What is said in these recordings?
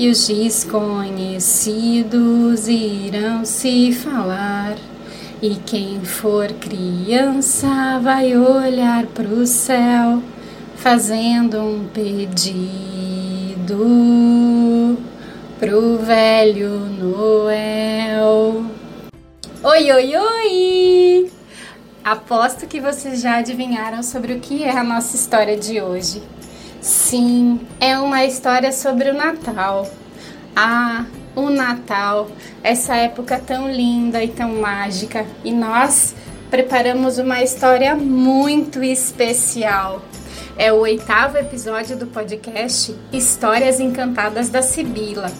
e os desconhecidos irão se falar. E quem for criança vai olhar para o céu, fazendo um pedido pro velho Noel. Oi, oi, oi! Aposto que vocês já adivinharam sobre o que é a nossa história de hoje. Sim, é uma história sobre o Natal. Ah, o Natal, essa época tão linda e tão mágica. E nós preparamos uma história muito especial. É o oitavo episódio do podcast Histórias Encantadas da Sibila,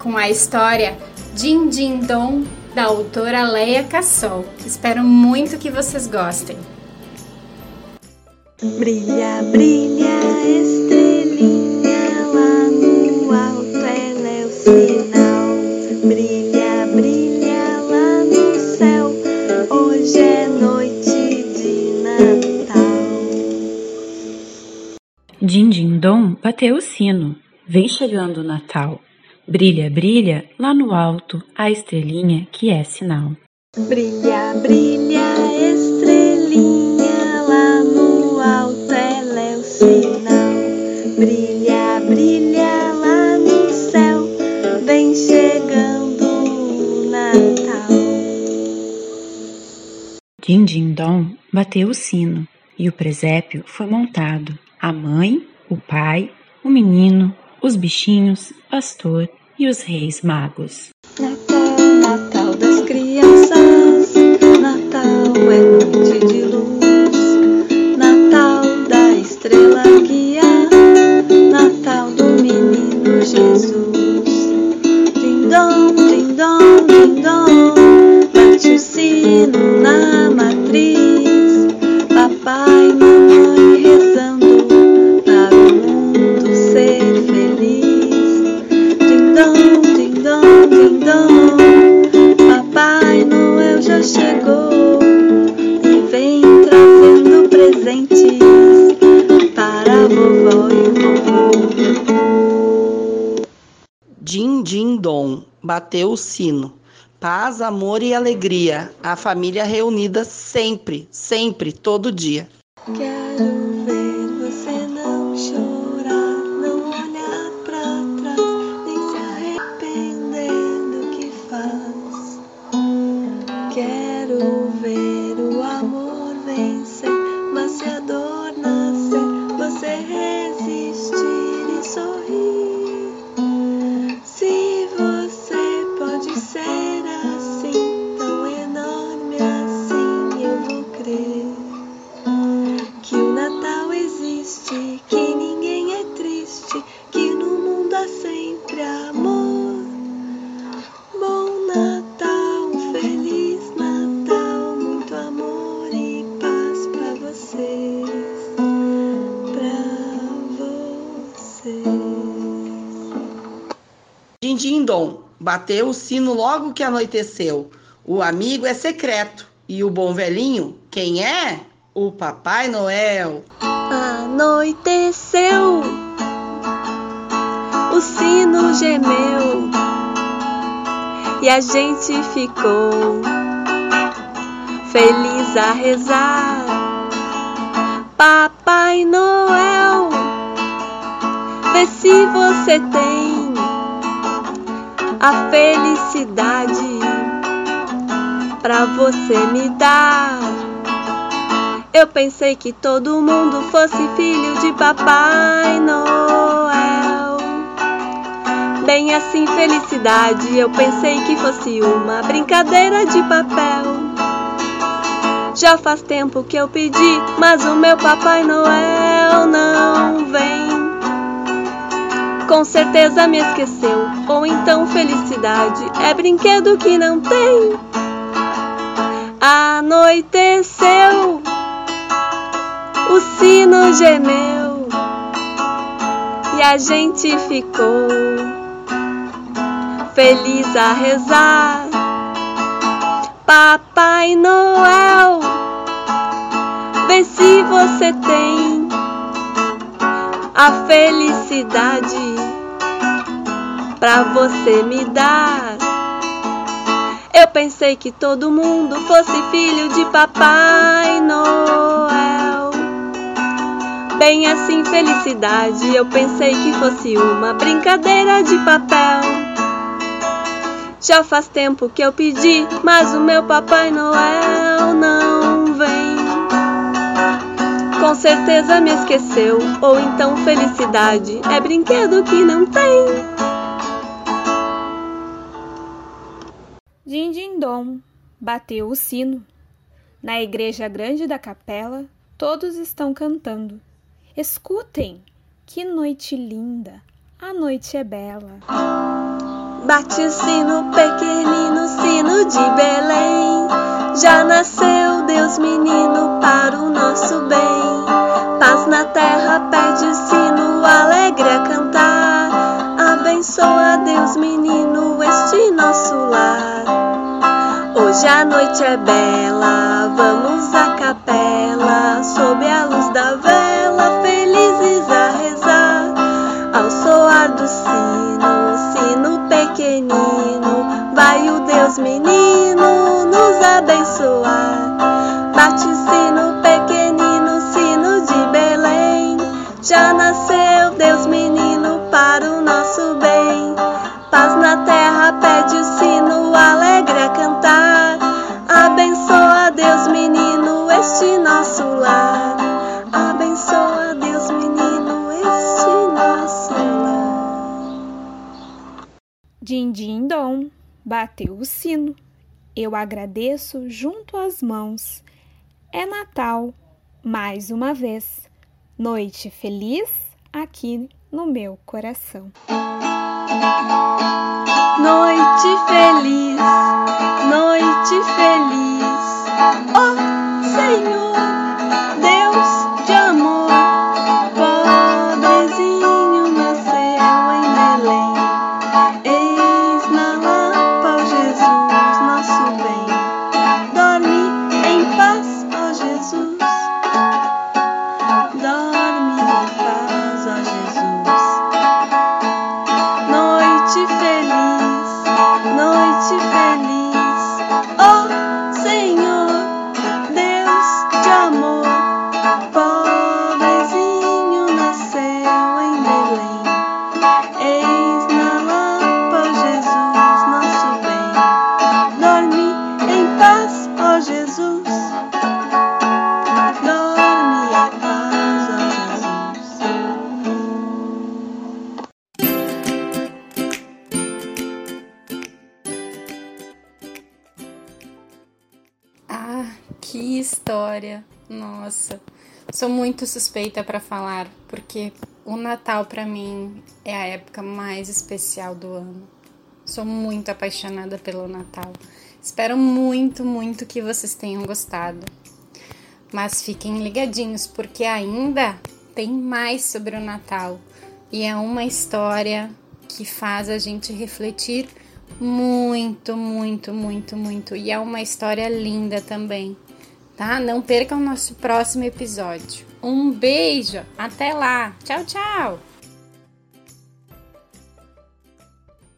com a história Din Din Dom, da autora Leia Cassol. Espero muito que vocês gostem. Brilha, brilha, estrelinha lá no alto, ela é o sinal. Brilha, brilha lá no céu, hoje é noite de Natal. Din Din Dom bateu o sino. Vem chegando o Natal. Brilha, brilha lá no alto a estrelinha que é sinal. Brilha, brilha, estrelinha Brilha, brilha lá no céu, vem chegando o Natal. Din Din Dom bateu o sino e o presépio foi montado. A mãe, o pai, o menino, os bichinhos, pastor e os reis magos. Dindom, dindom, dindom, bate o sino na bateu o sino. Paz, amor e alegria. A família reunida sempre, sempre, todo dia. Quero ver Din Din Dom bateu o sino logo que anoiteceu. O amigo é secreto e o bom velhinho, quem é? O Papai Noel. Anoiteceu, o sino gemeu e a gente ficou feliz a rezar. Papai Noel, vê se você tem a felicidade pra você me dar. Eu pensei que todo mundo fosse filho de Papai Noel. Bem assim, felicidade, eu pensei que fosse uma brincadeira de papel. Já faz tempo que eu pedi, mas o meu Papai Noel não vem. Com certeza me esqueceu, ou então felicidade é brinquedo que não tem. Anoiteceu, o sino gemeu e a gente ficou feliz a rezar. Papai Noel, vê se você tem a felicidade pra você me dar. Eu pensei que todo mundo fosse filho de Papai Noel. Bem assim, felicidade. Eu pensei que fosse uma brincadeira de papel. Já faz tempo que eu pedi, mas o meu Papai Noel não. Com certeza me esqueceu, ou então felicidade é brinquedo que não tem. Din din dom, bateu o sino. Na igreja grande da capela, todos estão cantando. Escutem, que noite linda, a noite é bela. Bate o sino pequenino, sino de Belém. Já nasceu Deus menino para o nosso bem. Paz na terra pede sino alegre a cantar. Abençoa Deus menino este nosso lar. Hoje a noite é bela, vamos à capela, sob a luz da vela, felizes a rezar. Ao soar do sino, sino pequenino, vai o Deus menino já nasceu Deus menino para o nosso bem. Paz na terra pede o sino alegre a cantar. Abençoa Deus menino este nosso lar. Abençoa Deus menino este nosso lar. Din din dom, bateu o sino. Eu agradeço junto às mãos. É Natal, mais uma vez. Noite feliz aqui no meu coração. Noite feliz, Nossa, sou muito suspeita para falar, porque o Natal para mim é a época mais especial do ano. Sou muito apaixonada pelo Natal. Espero muito, muito que vocês tenham gostado. Mas fiquem ligadinhos, porque ainda tem mais sobre o Natal e é uma história que faz a gente refletir muito, muito, muito, muito. E é uma história linda também, tá? Não percam o nosso próximo episódio. Um beijo, até lá. Tchau, tchau.